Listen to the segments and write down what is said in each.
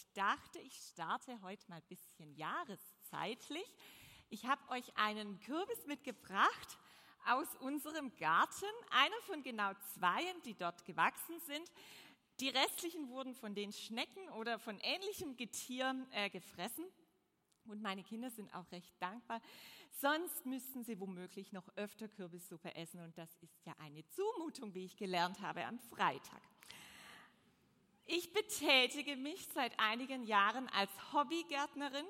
ich dachte, ich starte heute mal ein bisschen jahreszeitlich. Ich habe euch einen Kürbis mitgebracht aus unserem Garten, einer von genau zweien, die dort gewachsen sind. Die restlichen wurden von den Schnecken oder von ähnlichem Getier äh, gefressen. Und meine Kinder sind auch recht dankbar. Sonst müssten sie womöglich noch öfter Kürbissuppe essen. Und das ist ja eine Zumutung, wie ich gelernt habe am Freitag. Ich betätige mich seit einigen Jahren als Hobbygärtnerin.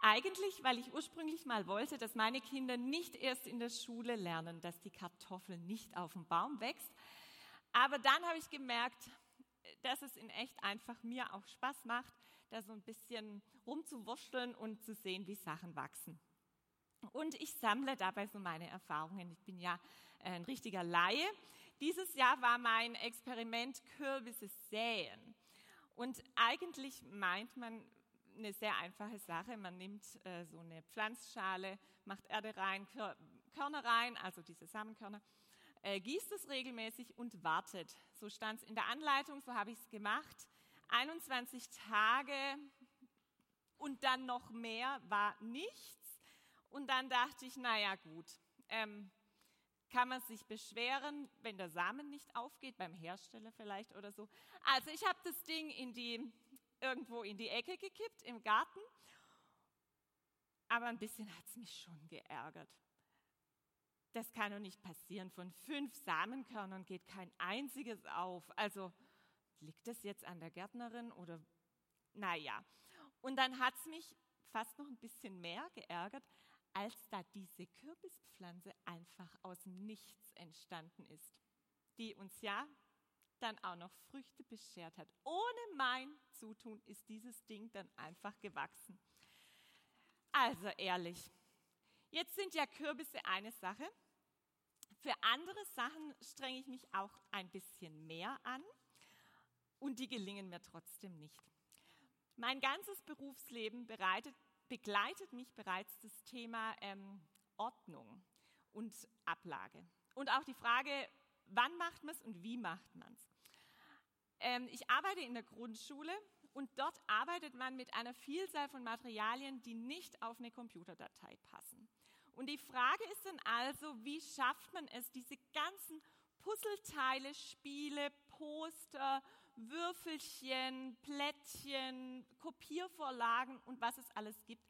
Eigentlich, weil ich ursprünglich mal wollte, dass meine Kinder nicht erst in der Schule lernen, dass die Kartoffel nicht auf dem Baum wächst. Aber dann habe ich gemerkt, dass es in echt einfach mir auch Spaß macht, da so ein bisschen rumzuwurschteln und zu sehen, wie Sachen wachsen. Und ich sammle dabei so meine Erfahrungen. Ich bin ja ein richtiger Laie. Dieses Jahr war mein Experiment Kürbisse säen. Und eigentlich meint man eine sehr einfache Sache. Man nimmt äh, so eine Pflanzschale, macht Erde rein, Körner rein, also diese Samenkörner, äh, gießt es regelmäßig und wartet. So stand es in der Anleitung, so habe ich es gemacht. 21 Tage und dann noch mehr war nichts. Und dann dachte ich, naja gut, ähm, kann man sich beschweren, wenn der Samen nicht aufgeht, beim Hersteller vielleicht oder so. Also ich habe das Ding in die, irgendwo in die Ecke gekippt im Garten, aber ein bisschen hat es mich schon geärgert. Das kann doch nicht passieren. Von fünf Samenkörnern geht kein einziges auf. Also liegt das jetzt an der Gärtnerin oder naja. Und dann hat es mich fast noch ein bisschen mehr geärgert, als da diese Kürbispflanze einfach aus dem Nichts entstanden ist, die uns ja dann auch noch Früchte beschert hat. Ohne mein Zutun ist dieses Ding dann einfach gewachsen. Also ehrlich, Jetzt sind ja Kürbisse eine Sache. Für andere Sachen strenge ich mich auch ein bisschen mehr an und die gelingen mir trotzdem nicht. Mein ganzes Berufsleben bereitet, begleitet mich bereits das Thema ähm, Ordnung und Ablage. Und auch die Frage, wann macht man es und wie macht man es. Ähm, ich arbeite in der Grundschule und dort arbeitet man mit einer Vielzahl von Materialien, die nicht auf eine Computerdatei passen. Und die Frage ist dann also, wie schafft man es, diese ganzen Puzzleteile, Spiele, Poster, Würfelchen, Plättchen, Kopiervorlagen und was es alles gibt,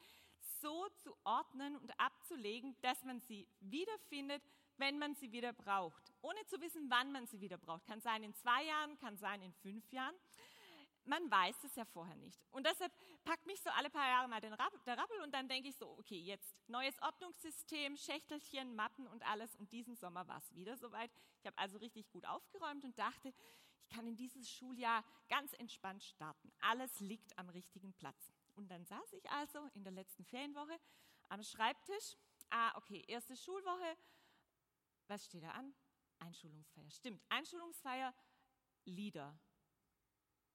so zu ordnen und abzulegen, dass man sie wiederfindet, wenn man sie wieder braucht, ohne zu wissen, wann man sie wieder braucht. Kann sein in zwei Jahren, kann sein in fünf Jahren man weiß es ja vorher nicht. Und deshalb packt mich so alle paar Jahre mal Rapp, der Rappel und dann denke ich so, okay, jetzt neues Ordnungssystem, Schächtelchen, Mappen und alles. Und diesen Sommer war es wieder soweit. Ich habe also richtig gut aufgeräumt und dachte, ich kann in dieses Schuljahr ganz entspannt starten. Alles liegt am richtigen Platz. Und dann saß ich also in der letzten Ferienwoche am Schreibtisch. Ah, okay, erste Schulwoche. Was steht da an? Einschulungsfeier. Stimmt, Einschulungsfeier, Lieder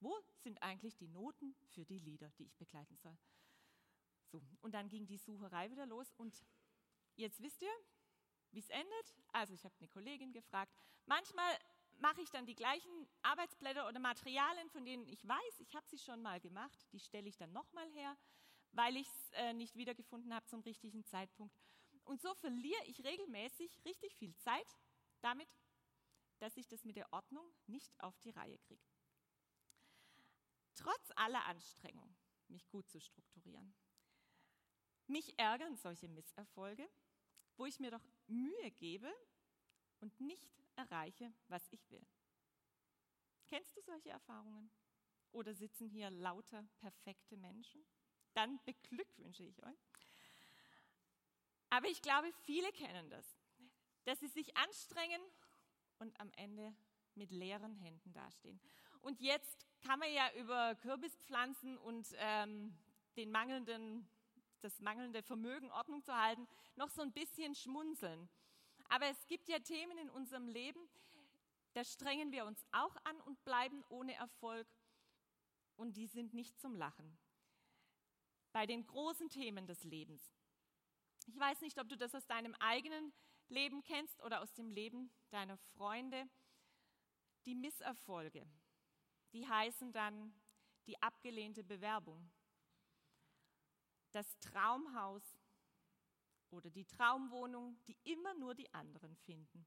wo sind eigentlich die Noten für die Lieder, die ich begleiten soll? So, und dann ging die Sucherei wieder los und jetzt wisst ihr, wie es endet. Also ich habe eine Kollegin gefragt. Manchmal mache ich dann die gleichen Arbeitsblätter oder Materialien, von denen ich weiß, ich habe sie schon mal gemacht, die stelle ich dann nochmal her, weil ich es äh, nicht wiedergefunden habe zum richtigen Zeitpunkt. Und so verliere ich regelmäßig richtig viel Zeit damit, dass ich das mit der Ordnung nicht auf die Reihe kriege trotz aller Anstrengung, mich gut zu strukturieren. Mich ärgern solche Misserfolge, wo ich mir doch Mühe gebe und nicht erreiche, was ich will. Kennst du solche Erfahrungen? Oder sitzen hier lauter perfekte Menschen? Dann beglückwünsche ich euch. Aber ich glaube, viele kennen das, dass sie sich anstrengen und am Ende mit leeren Händen dastehen. Und jetzt kann man ja über Kürbispflanzen und ähm, den mangelnden, das mangelnde Vermögen, Ordnung zu halten, noch so ein bisschen schmunzeln. Aber es gibt ja Themen in unserem Leben, da strengen wir uns auch an und bleiben ohne Erfolg. Und die sind nicht zum Lachen. Bei den großen Themen des Lebens. Ich weiß nicht, ob du das aus deinem eigenen Leben kennst oder aus dem Leben deiner Freunde. Die Misserfolge, die heißen dann die abgelehnte Bewerbung, das Traumhaus oder die Traumwohnung, die immer nur die anderen finden.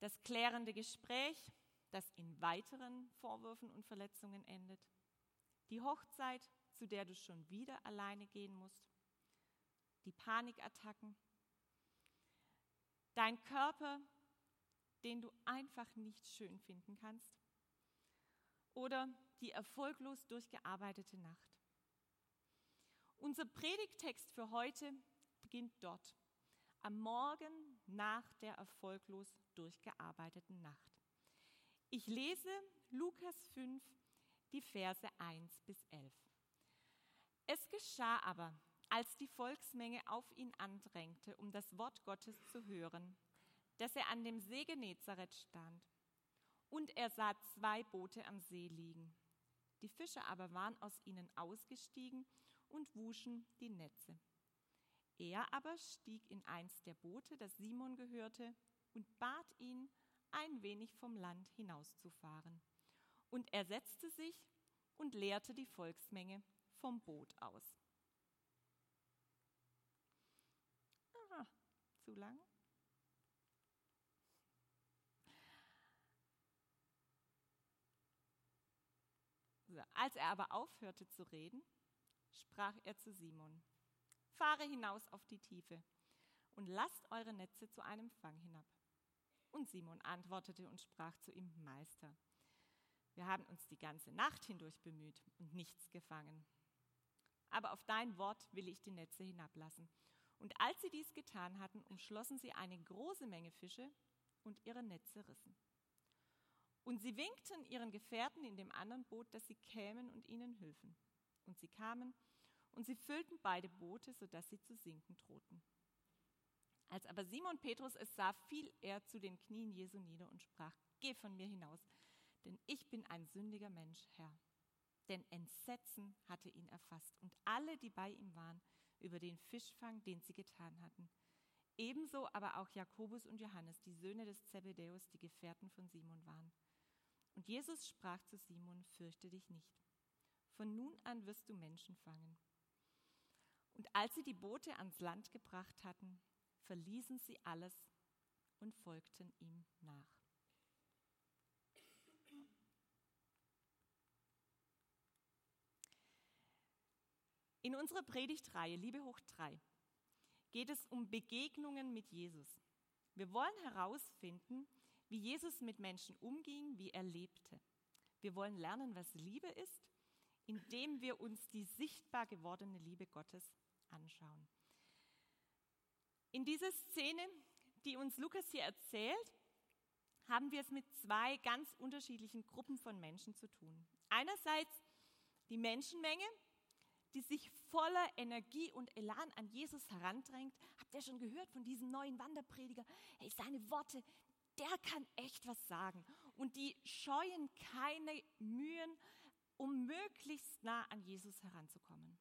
Das klärende Gespräch, das in weiteren Vorwürfen und Verletzungen endet. Die Hochzeit, zu der du schon wieder alleine gehen musst. Die Panikattacken. Dein Körper, den du einfach nicht schön finden kannst. Oder die erfolglos durchgearbeitete Nacht. Unser Predigtext für heute beginnt dort, am Morgen nach der erfolglos durchgearbeiteten Nacht. Ich lese Lukas 5, die Verse 1 bis 11. Es geschah aber, als die Volksmenge auf ihn andrängte, um das Wort Gottes zu hören, dass er an dem See Genezareth stand. Und er sah zwei Boote am See liegen. Die Fischer aber waren aus ihnen ausgestiegen und wuschen die Netze. Er aber stieg in eins der Boote, das Simon gehörte, und bat ihn, ein wenig vom Land hinauszufahren. Und er setzte sich und leerte die Volksmenge vom Boot aus. Aha, zu lang? So, als er aber aufhörte zu reden, sprach er zu Simon, fahre hinaus auf die Tiefe und lasst eure Netze zu einem Fang hinab. Und Simon antwortete und sprach zu ihm, Meister, wir haben uns die ganze Nacht hindurch bemüht und nichts gefangen. Aber auf dein Wort will ich die Netze hinablassen. Und als sie dies getan hatten, umschlossen sie eine große Menge Fische und ihre Netze rissen. Und sie winkten ihren Gefährten in dem anderen Boot, dass sie kämen und ihnen hülfen. Und sie kamen und sie füllten beide Boote, sodass sie zu sinken drohten. Als aber Simon Petrus es sah, fiel er zu den Knien Jesu nieder und sprach, Geh von mir hinaus, denn ich bin ein sündiger Mensch, Herr. Denn Entsetzen hatte ihn erfasst und alle, die bei ihm waren, über den Fischfang, den sie getan hatten. Ebenso aber auch Jakobus und Johannes, die Söhne des Zebedäus, die Gefährten von Simon waren. Und Jesus sprach zu Simon, fürchte dich nicht. Von nun an wirst du Menschen fangen. Und als sie die Boote ans Land gebracht hatten, verließen sie alles und folgten ihm nach. In unserer Predigtreihe Liebe hoch 3 geht es um Begegnungen mit Jesus. Wir wollen herausfinden, wie Jesus mit Menschen umging, wie er lebte. Wir wollen lernen, was Liebe ist, indem wir uns die sichtbar gewordene Liebe Gottes anschauen. In dieser Szene, die uns Lukas hier erzählt, haben wir es mit zwei ganz unterschiedlichen Gruppen von Menschen zu tun. Einerseits die Menschenmenge, die sich voller Energie und Elan an Jesus herandrängt. Habt ihr schon gehört von diesem neuen Wanderprediger? Hey, seine Worte, der kann echt was sagen. Und die scheuen keine Mühen, um möglichst nah an Jesus heranzukommen.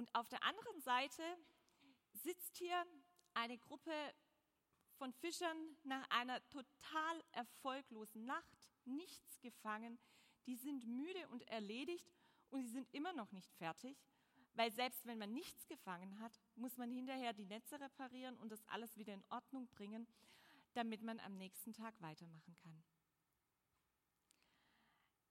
Und auf der anderen Seite sitzt hier eine Gruppe von Fischern nach einer total erfolglosen Nacht, nichts gefangen. Die sind müde und erledigt und sie sind immer noch nicht fertig, weil selbst wenn man nichts gefangen hat, muss man hinterher die Netze reparieren und das alles wieder in Ordnung bringen, damit man am nächsten Tag weitermachen kann.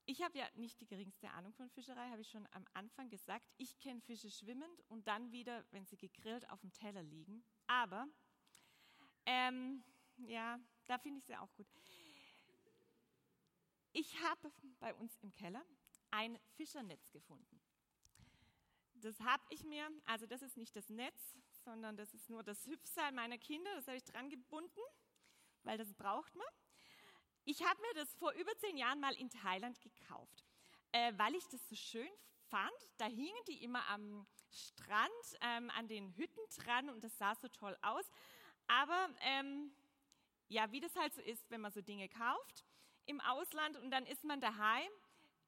Ich habe ja nicht die geringste Ahnung von Fischerei, habe ich schon am Anfang gesagt. Ich kenne Fische schwimmend und dann wieder, wenn sie gegrillt auf dem Teller liegen. Aber, ähm, ja, da finde ich sie auch gut. Ich habe bei uns im Keller ein Fischernetz gefunden. Das habe ich mir, also das ist nicht das Netz, sondern das ist nur das Hüpfseil meiner Kinder, das habe ich dran gebunden, weil das braucht man. Ich habe mir das vor über zehn Jahren mal in Thailand gekauft, äh, weil ich das so schön fand. Da hingen die immer am Strand, ähm, an den Hütten dran und das sah so toll aus. Aber ähm, ja, wie das halt so ist, wenn man so Dinge kauft im Ausland und dann ist man daheim.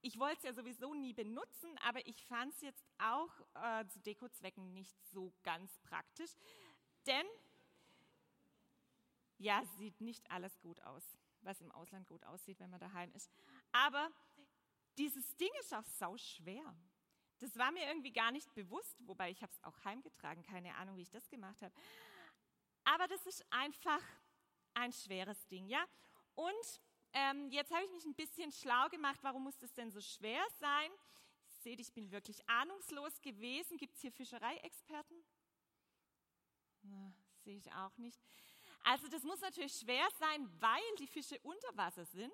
Ich wollte es ja sowieso nie benutzen, aber ich fand es jetzt auch äh, zu Dekozwecken nicht so ganz praktisch, denn ja, sieht nicht alles gut aus was im Ausland gut aussieht, wenn man daheim ist. Aber dieses Ding ist auch sau schwer. Das war mir irgendwie gar nicht bewusst, wobei ich habe es auch heimgetragen, keine Ahnung, wie ich das gemacht habe. Aber das ist einfach ein schweres Ding, ja. Und ähm, jetzt habe ich mich ein bisschen schlau gemacht, warum muss das denn so schwer sein? Seht, ich bin wirklich ahnungslos gewesen. Gibt es hier Fischereiexperten? Sehe ich auch nicht. Also das muss natürlich schwer sein, weil die Fische unter Wasser sind.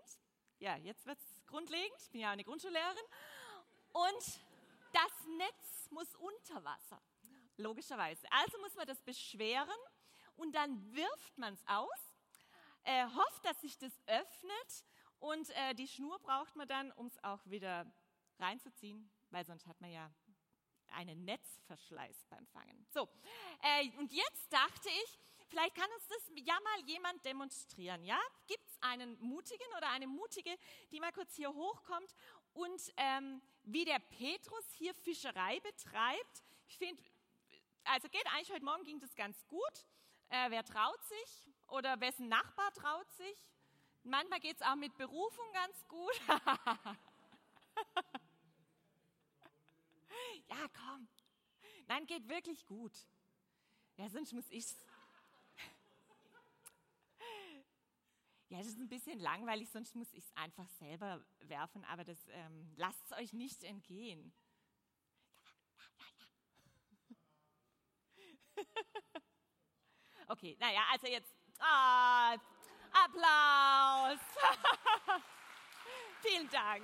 Ja, jetzt wird es grundlegend. Ich bin ja eine Grundschullehrerin. Und das Netz muss unter Wasser, logischerweise. Also muss man das beschweren und dann wirft man es aus äh, hofft, dass sich das öffnet und äh, die Schnur braucht man dann, um es auch wieder reinzuziehen, weil sonst hat man ja einen Netzverschleiß beim Fangen. So, äh, und jetzt dachte ich, vielleicht kann uns das ja mal jemand demonstrieren. Ja? Gibt es einen Mutigen oder eine Mutige, die mal kurz hier hochkommt und ähm, wie der Petrus hier Fischerei betreibt? Ich finde, also geht eigentlich heute Morgen ging das ganz gut. Äh, wer traut sich? Oder wessen Nachbar traut sich? Manchmal geht es auch mit Berufung ganz gut. ja, komm. Nein, geht wirklich gut. Ja, sonst muss ich Ja, das ist ein bisschen langweilig, sonst muss ich es einfach selber werfen, aber das ähm, lasst es euch nicht entgehen. Ja, ja, ja. okay, naja, also jetzt Ah, Applaus. Vielen Dank.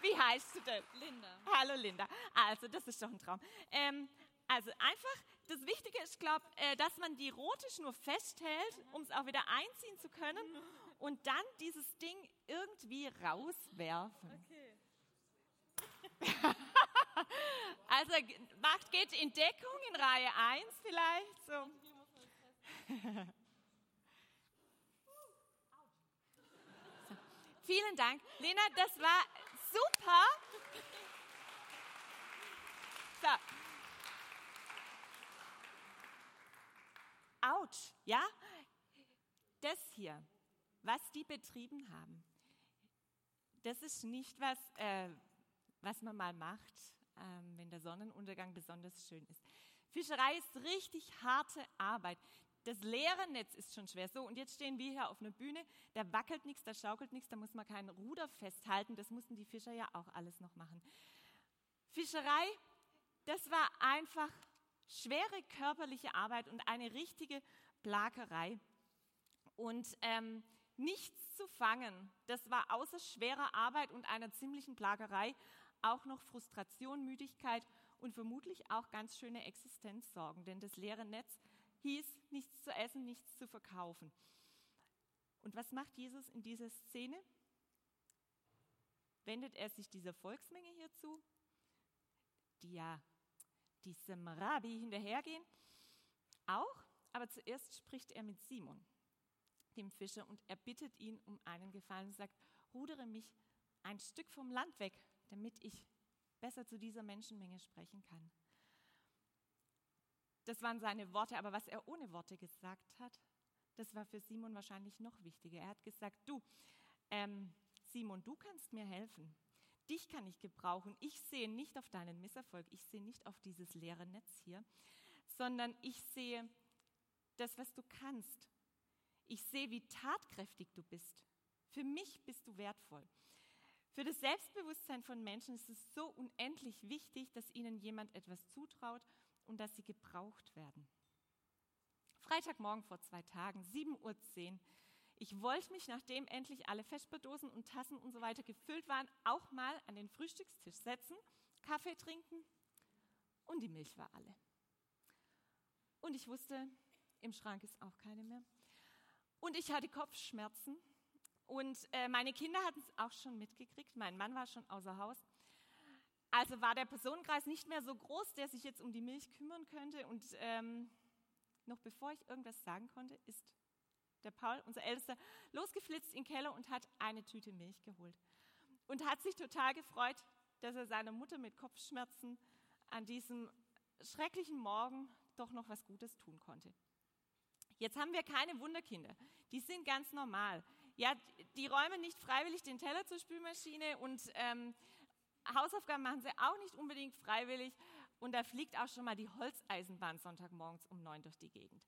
Wie heißt du denn? Linda. Hallo Linda. Also, das ist doch ein Traum. Ähm, also einfach, das Wichtige ist, glaube äh, dass man die rote Schnur festhält, um es auch wieder einziehen zu können und dann dieses Ding irgendwie rauswerfen. Okay. also macht, geht in Deckung in Reihe 1 vielleicht. So. Vielen Dank. Lena, das war super. So. Autsch, ja? Das hier, was die betrieben haben, das ist nicht was, äh, was man mal macht, ähm, wenn der Sonnenuntergang besonders schön ist. Fischerei ist richtig harte Arbeit. Das leere Netz ist schon schwer. So, und jetzt stehen wir hier auf einer Bühne, da wackelt nichts, da schaukelt nichts, da muss man kein Ruder festhalten. Das mussten die Fischer ja auch alles noch machen. Fischerei, das war einfach schwere körperliche Arbeit und eine richtige Plagerei. Und ähm, nichts zu fangen, das war außer schwerer Arbeit und einer ziemlichen Plagerei auch noch Frustration, Müdigkeit und vermutlich auch ganz schöne Existenzsorgen. Denn das leere Netz hieß, nichts zu essen, nichts zu verkaufen. Und was macht Jesus in dieser Szene? Wendet er sich dieser Volksmenge hier zu, die ja diesem Rabbi hinterhergehen? Auch, aber zuerst spricht er mit Simon, dem Fischer, und er bittet ihn um einen Gefallen und sagt, rudere mich ein Stück vom Land weg, damit ich besser zu dieser Menschenmenge sprechen kann. Das waren seine Worte, aber was er ohne Worte gesagt hat, das war für Simon wahrscheinlich noch wichtiger. Er hat gesagt, du, ähm, Simon, du kannst mir helfen. Dich kann ich gebrauchen. Ich sehe nicht auf deinen Misserfolg, ich sehe nicht auf dieses leere Netz hier, sondern ich sehe das, was du kannst. Ich sehe, wie tatkräftig du bist. Für mich bist du wertvoll. Für das Selbstbewusstsein von Menschen ist es so unendlich wichtig, dass ihnen jemand etwas zutraut und dass sie gebraucht werden. Freitagmorgen vor zwei Tagen, 7.10 Uhr. Ich wollte mich, nachdem endlich alle Vesperdosen und Tassen und so weiter gefüllt waren, auch mal an den Frühstückstisch setzen, Kaffee trinken und die Milch war alle. Und ich wusste, im Schrank ist auch keine mehr. Und ich hatte Kopfschmerzen und äh, meine Kinder hatten es auch schon mitgekriegt. Mein Mann war schon außer Haus. Also war der Personenkreis nicht mehr so groß, der sich jetzt um die Milch kümmern könnte. Und ähm, noch bevor ich irgendwas sagen konnte, ist der Paul, unser Ältester, losgeflitzt in den Keller und hat eine Tüte Milch geholt. Und hat sich total gefreut, dass er seiner Mutter mit Kopfschmerzen an diesem schrecklichen Morgen doch noch was Gutes tun konnte. Jetzt haben wir keine Wunderkinder. Die sind ganz normal. Ja, die räumen nicht freiwillig den Teller zur Spülmaschine und ähm, Hausaufgaben machen sie auch nicht unbedingt freiwillig und da fliegt auch schon mal die Holzeisenbahn Sonntagmorgens um neun durch die Gegend.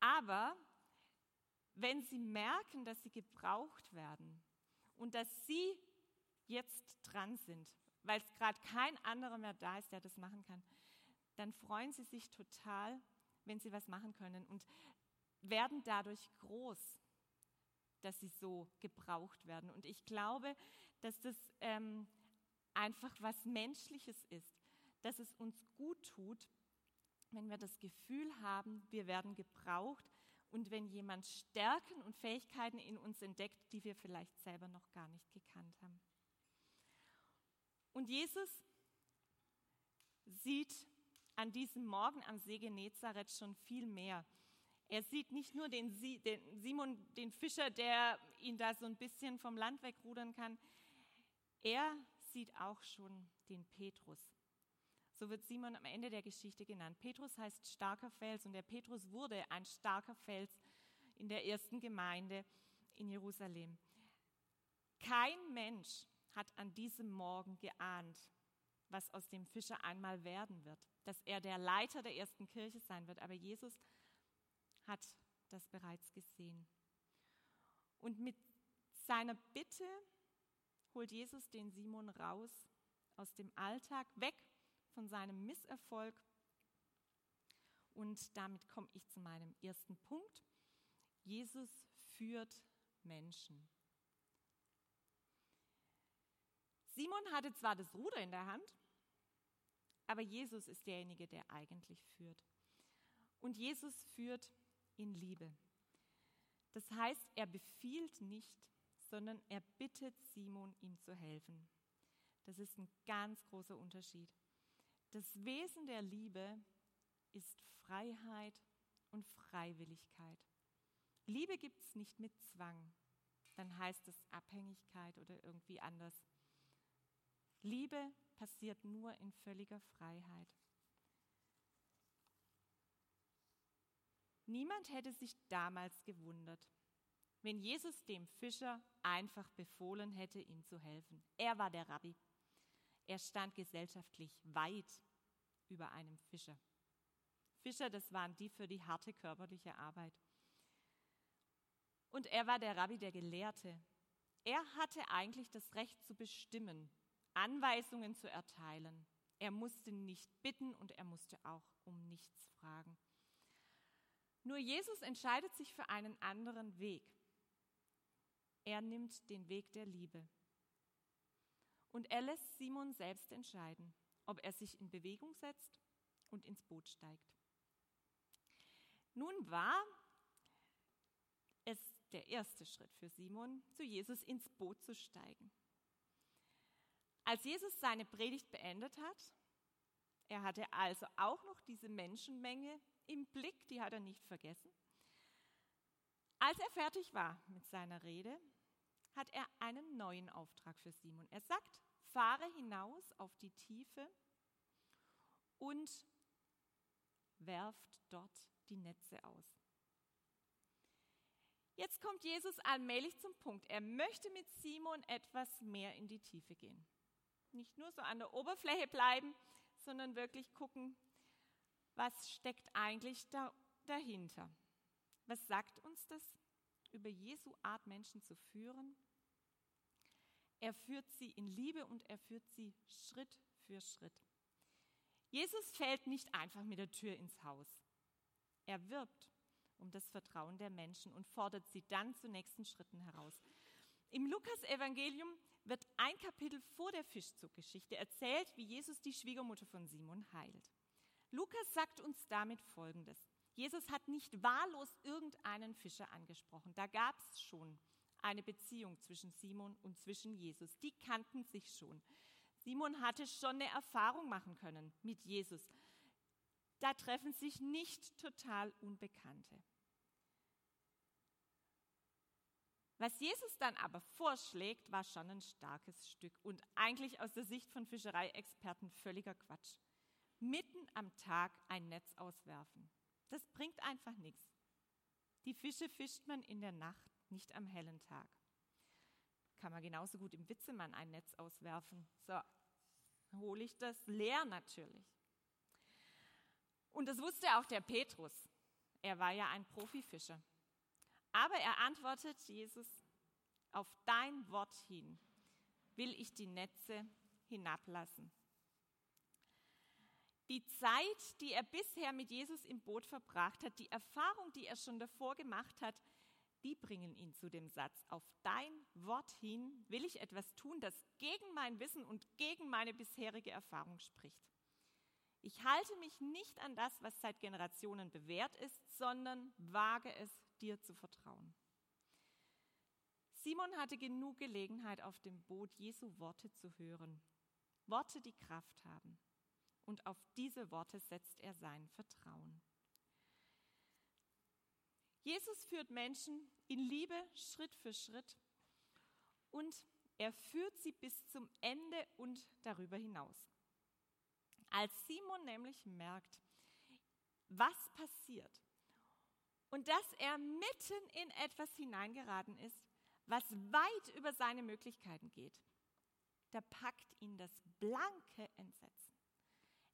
Aber wenn sie merken, dass sie gebraucht werden und dass sie jetzt dran sind, weil es gerade kein anderer mehr da ist, der das machen kann, dann freuen sie sich total, wenn sie was machen können und werden dadurch groß, dass sie so gebraucht werden. Und ich glaube, dass das ähm, einfach was Menschliches ist, dass es uns gut tut, wenn wir das Gefühl haben, wir werden gebraucht und wenn jemand Stärken und Fähigkeiten in uns entdeckt, die wir vielleicht selber noch gar nicht gekannt haben. Und Jesus sieht an diesem Morgen am See Genezareth schon viel mehr. Er sieht nicht nur den, Simon, den Fischer, der ihn da so ein bisschen vom Land wegrudern kann. Er sieht auch schon den Petrus. So wird Simon am Ende der Geschichte genannt. Petrus heißt starker Fels und der Petrus wurde ein starker Fels in der ersten Gemeinde in Jerusalem. Kein Mensch hat an diesem Morgen geahnt, was aus dem Fischer einmal werden wird, dass er der Leiter der ersten Kirche sein wird. Aber Jesus hat das bereits gesehen. Und mit seiner Bitte holt Jesus den Simon raus aus dem Alltag, weg von seinem Misserfolg. Und damit komme ich zu meinem ersten Punkt. Jesus führt Menschen. Simon hatte zwar das Ruder in der Hand, aber Jesus ist derjenige, der eigentlich führt. Und Jesus führt in Liebe. Das heißt, er befiehlt nicht, sondern er bittet Simon, ihm zu helfen. Das ist ein ganz großer Unterschied. Das Wesen der Liebe ist Freiheit und Freiwilligkeit. Liebe gibt es nicht mit Zwang, dann heißt es Abhängigkeit oder irgendwie anders. Liebe passiert nur in völliger Freiheit. Niemand hätte sich damals gewundert, wenn Jesus dem Fischer einfach befohlen hätte, ihm zu helfen. Er war der Rabbi. Er stand gesellschaftlich weit über einem Fischer. Fischer, das waren die für die harte körperliche Arbeit. Und er war der Rabbi, der Gelehrte. Er hatte eigentlich das Recht zu bestimmen, Anweisungen zu erteilen. Er musste nicht bitten und er musste auch um nichts fragen. Nur Jesus entscheidet sich für einen anderen Weg. Er nimmt den Weg der Liebe. Und er lässt Simon selbst entscheiden, ob er sich in Bewegung setzt und ins Boot steigt. Nun war es der erste Schritt für Simon, zu Jesus ins Boot zu steigen. Als Jesus seine Predigt beendet hat, er hatte also auch noch diese Menschenmenge im Blick, die hat er nicht vergessen. Als er fertig war mit seiner Rede, hat er einen neuen Auftrag für Simon. Er sagt, fahre hinaus auf die Tiefe und werft dort die Netze aus. Jetzt kommt Jesus allmählich zum Punkt. Er möchte mit Simon etwas mehr in die Tiefe gehen nicht nur so an der Oberfläche bleiben, sondern wirklich gucken, was steckt eigentlich da, dahinter. Was sagt uns das über Jesu Art, Menschen zu führen? Er führt sie in Liebe und er führt sie Schritt für Schritt. Jesus fällt nicht einfach mit der Tür ins Haus. Er wirbt um das Vertrauen der Menschen und fordert sie dann zu nächsten Schritten heraus. Im Lukas-Evangelium wird ein Kapitel vor der Fischzuggeschichte erzählt, wie Jesus die Schwiegermutter von Simon heilt. Lukas sagt uns damit Folgendes. Jesus hat nicht wahllos irgendeinen Fischer angesprochen. Da gab es schon eine Beziehung zwischen Simon und zwischen Jesus. Die kannten sich schon. Simon hatte schon eine Erfahrung machen können mit Jesus. Da treffen sich nicht total Unbekannte. Was Jesus dann aber vorschlägt, war schon ein starkes Stück und eigentlich aus der Sicht von Fischereiexperten völliger Quatsch. Mitten am Tag ein Netz auswerfen. Das bringt einfach nichts. Die Fische fischt man in der Nacht, nicht am hellen Tag. Kann man genauso gut im Witzemann ein Netz auswerfen. So, hole ich das leer natürlich. Und das wusste auch der Petrus. Er war ja ein Profifischer. Aber er antwortet Jesus, auf dein Wort hin will ich die Netze hinablassen. Die Zeit, die er bisher mit Jesus im Boot verbracht hat, die Erfahrung, die er schon davor gemacht hat, die bringen ihn zu dem Satz, auf dein Wort hin will ich etwas tun, das gegen mein Wissen und gegen meine bisherige Erfahrung spricht. Ich halte mich nicht an das, was seit Generationen bewährt ist, sondern wage es, dir zu vertrauen. Simon hatte genug Gelegenheit, auf dem Boot Jesu Worte zu hören. Worte, die Kraft haben. Und auf diese Worte setzt er sein Vertrauen. Jesus führt Menschen in Liebe Schritt für Schritt und er führt sie bis zum Ende und darüber hinaus. Als Simon nämlich merkt, was passiert und dass er mitten in etwas hineingeraten ist, was weit über seine Möglichkeiten geht, da packt ihn das blanke Entsetzen.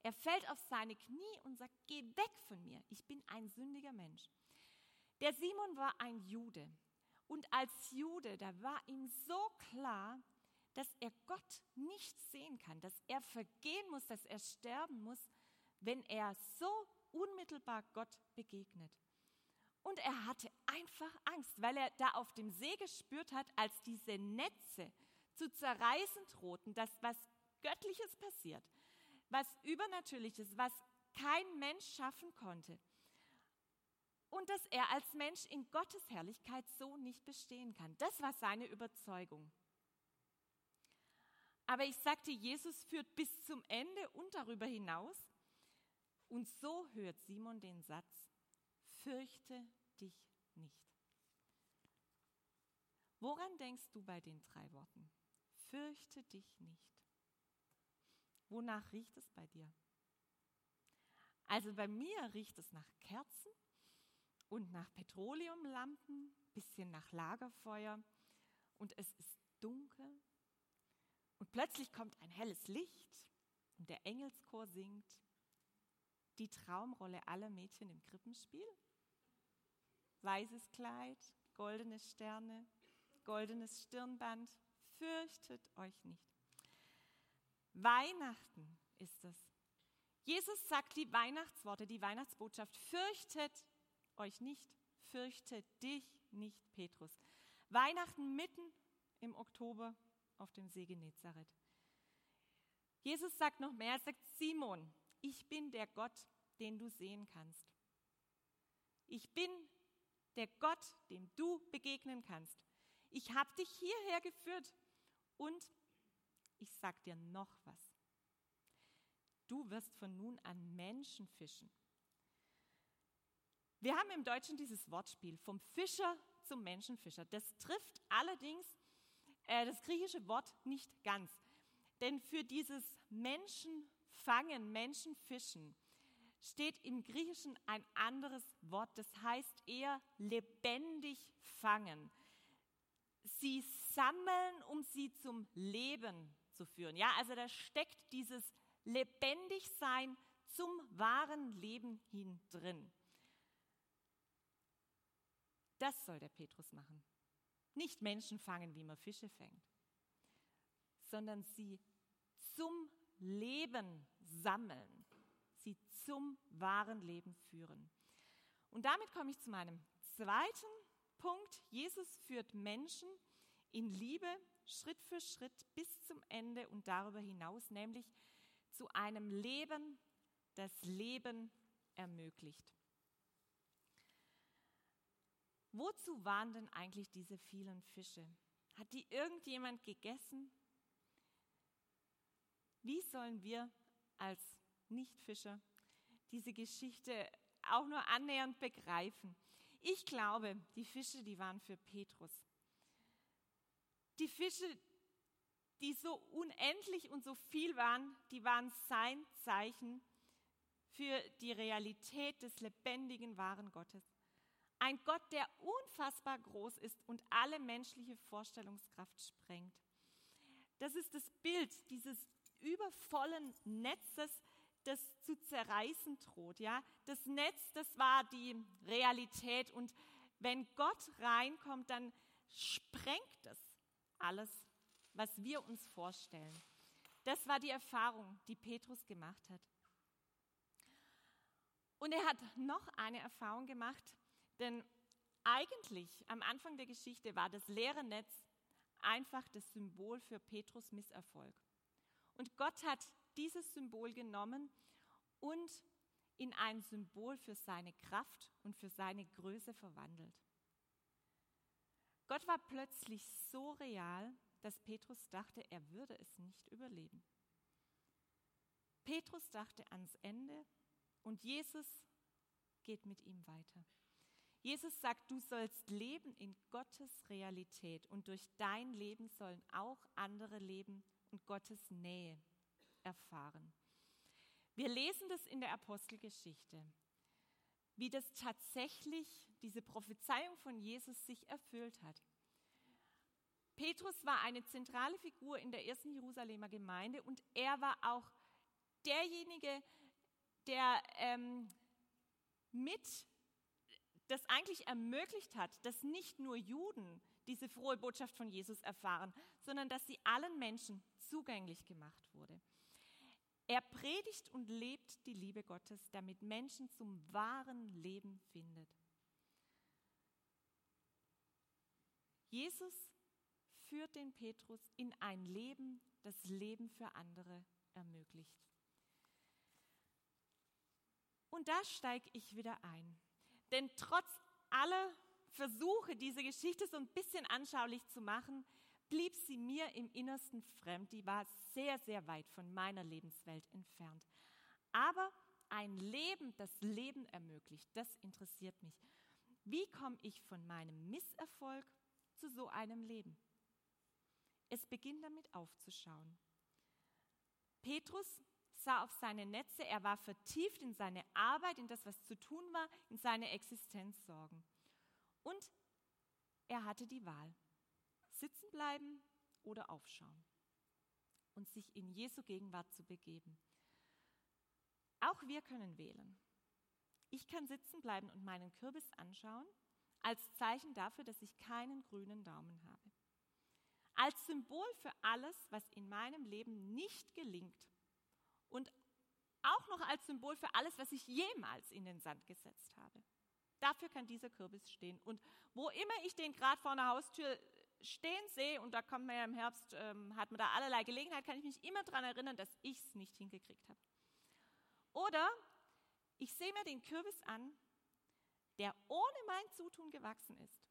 Er fällt auf seine Knie und sagt, geh weg von mir, ich bin ein sündiger Mensch. Der Simon war ein Jude und als Jude, da war ihm so klar, dass er Gott nicht sehen kann, dass er vergehen muss, dass er sterben muss, wenn er so unmittelbar Gott begegnet. Und er hatte einfach Angst, weil er da auf dem See gespürt hat, als diese Netze zu zerreißen drohten, dass was Göttliches passiert, was Übernatürliches, was kein Mensch schaffen konnte. Und dass er als Mensch in Gottes Herrlichkeit so nicht bestehen kann. Das war seine Überzeugung. Aber ich sagte, Jesus führt bis zum Ende und darüber hinaus. Und so hört Simon den Satz, fürchte dich nicht. Woran denkst du bei den drei Worten? Fürchte dich nicht. Wonach riecht es bei dir? Also bei mir riecht es nach Kerzen und nach Petroleumlampen, bisschen nach Lagerfeuer und es ist dunkel und plötzlich kommt ein helles Licht und der Engelschor singt die Traumrolle aller Mädchen im Krippenspiel. Weißes Kleid, goldene Sterne, goldenes Stirnband, fürchtet euch nicht. Weihnachten ist es. Jesus sagt die Weihnachtsworte, die Weihnachtsbotschaft, fürchtet euch nicht, fürchtet dich nicht, Petrus. Weihnachten mitten im Oktober auf dem See Genezareth. Jesus sagt noch mehr, er sagt, Simon, ich bin der Gott, den du sehen kannst. Ich bin der Gott, dem du begegnen kannst. Ich habe dich hierher geführt und ich sag dir noch was. Du wirst von nun an Menschen fischen. Wir haben im Deutschen dieses Wortspiel vom Fischer zum Menschenfischer. Das trifft allerdings äh, das griechische Wort nicht ganz. Denn für dieses Menschenfangen, Menschenfischen steht im Griechischen ein anderes Wort. Das heißt eher lebendig fangen. Sie sammeln, um sie zum Leben zu führen. Ja, also da steckt dieses Lebendigsein zum wahren Leben hin drin. Das soll der Petrus machen. Nicht Menschen fangen, wie man Fische fängt, sondern sie zum Leben sammeln, sie zum wahren Leben führen. Und damit komme ich zu meinem zweiten Punkt. Jesus führt Menschen in Liebe Schritt für Schritt bis zum Ende und darüber hinaus, nämlich zu einem Leben, das Leben ermöglicht. Wozu waren denn eigentlich diese vielen Fische? Hat die irgendjemand gegessen? Wie sollen wir als Nichtfischer diese Geschichte auch nur annähernd begreifen? Ich glaube, die Fische, die waren für Petrus. Die Fische, die so unendlich und so viel waren, die waren sein Zeichen für die Realität des lebendigen, wahren Gottes. Ein Gott, der unfassbar groß ist und alle menschliche Vorstellungskraft sprengt. Das ist das Bild dieses übervollen Netzes, das zu zerreißen droht. Ja? Das Netz, das war die Realität. Und wenn Gott reinkommt, dann sprengt es alles, was wir uns vorstellen. Das war die Erfahrung, die Petrus gemacht hat. Und er hat noch eine Erfahrung gemacht, denn eigentlich am Anfang der Geschichte war das leere Netz einfach das Symbol für Petrus Misserfolg. Und Gott hat dieses Symbol genommen und in ein Symbol für seine Kraft und für seine Größe verwandelt. Gott war plötzlich so real, dass Petrus dachte, er würde es nicht überleben. Petrus dachte ans Ende und Jesus geht mit ihm weiter. Jesus sagt, du sollst leben in Gottes Realität und durch dein Leben sollen auch andere leben und Gottes Nähe erfahren. Wir lesen das in der Apostelgeschichte, wie das tatsächlich, diese Prophezeiung von Jesus sich erfüllt hat. Petrus war eine zentrale Figur in der ersten Jerusalemer Gemeinde und er war auch derjenige, der ähm, mit das eigentlich ermöglicht hat, dass nicht nur Juden diese frohe Botschaft von Jesus erfahren, sondern dass sie allen Menschen zugänglich gemacht wurde. Er predigt und lebt die Liebe Gottes, damit Menschen zum wahren Leben findet. Jesus führt den Petrus in ein Leben, das Leben für andere ermöglicht. Und da steige ich wieder ein. Denn trotz aller Versuche, diese Geschichte so ein bisschen anschaulich zu machen, blieb sie mir im Innersten fremd. Die war sehr, sehr weit von meiner Lebenswelt entfernt. Aber ein Leben, das Leben ermöglicht, das interessiert mich. Wie komme ich von meinem Misserfolg zu so einem Leben? Es beginnt damit aufzuschauen. Petrus sah auf seine Netze, er war vertieft in seine Arbeit, in das, was zu tun war, in seine Existenz sorgen. Und er hatte die Wahl, sitzen bleiben oder aufschauen und sich in Jesu Gegenwart zu begeben. Auch wir können wählen. Ich kann sitzen bleiben und meinen Kürbis anschauen, als Zeichen dafür, dass ich keinen grünen Daumen habe. Als Symbol für alles, was in meinem Leben nicht gelingt und auch noch als Symbol für alles, was ich jemals in den Sand gesetzt habe. Dafür kann dieser Kürbis stehen. Und wo immer ich den gerade vor einer Haustür stehen sehe, und da kommt man ja im Herbst, ähm, hat man da allerlei Gelegenheit, kann ich mich immer daran erinnern, dass ich es nicht hingekriegt habe. Oder ich sehe mir den Kürbis an, der ohne mein Zutun gewachsen ist.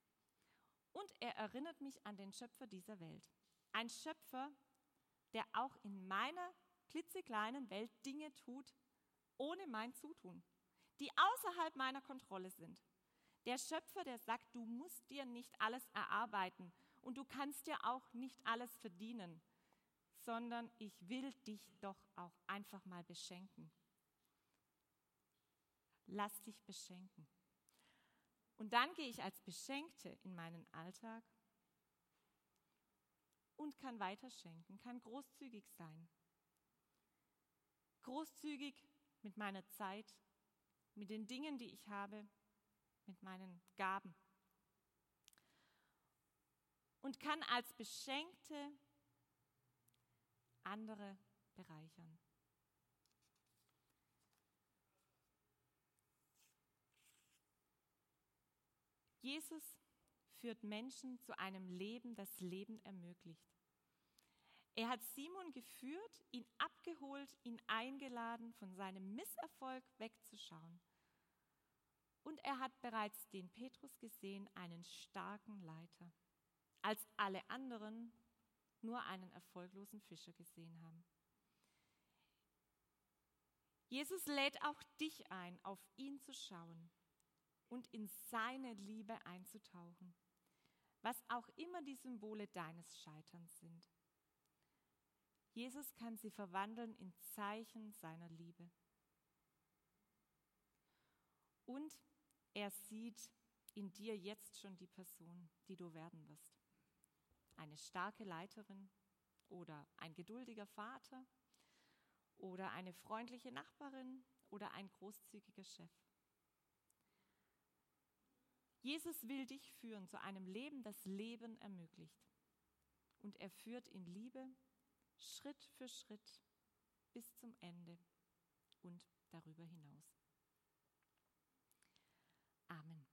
Und er erinnert mich an den Schöpfer dieser Welt. Ein Schöpfer, der auch in meiner klitzekleinen Welt Dinge tut, ohne mein Zutun, die außerhalb meiner Kontrolle sind. Der Schöpfer, der sagt, du musst dir nicht alles erarbeiten und du kannst dir auch nicht alles verdienen, sondern ich will dich doch auch einfach mal beschenken. Lass dich beschenken. Und dann gehe ich als Beschenkte in meinen Alltag und kann weiterschenken, kann großzügig sein großzügig mit meiner Zeit, mit den Dingen, die ich habe, mit meinen Gaben. Und kann als Beschenkte andere bereichern. Jesus führt Menschen zu einem Leben, das Leben ermöglicht. Er hat Simon geführt, ihn abgeholt, ihn eingeladen, von seinem Misserfolg wegzuschauen. Und er hat bereits den Petrus gesehen, einen starken Leiter, als alle anderen nur einen erfolglosen Fischer gesehen haben. Jesus lädt auch dich ein, auf ihn zu schauen und in seine Liebe einzutauchen, was auch immer die Symbole deines Scheiterns sind. Jesus kann sie verwandeln in Zeichen seiner Liebe. Und er sieht in dir jetzt schon die Person, die du werden wirst eine starke Leiterin oder ein geduldiger Vater oder eine freundliche Nachbarin oder ein großzügiger Chef. Jesus will dich führen zu einem Leben, das Leben ermöglicht. Und er führt in Liebe Schritt für Schritt bis zum Ende und darüber hinaus. Amen.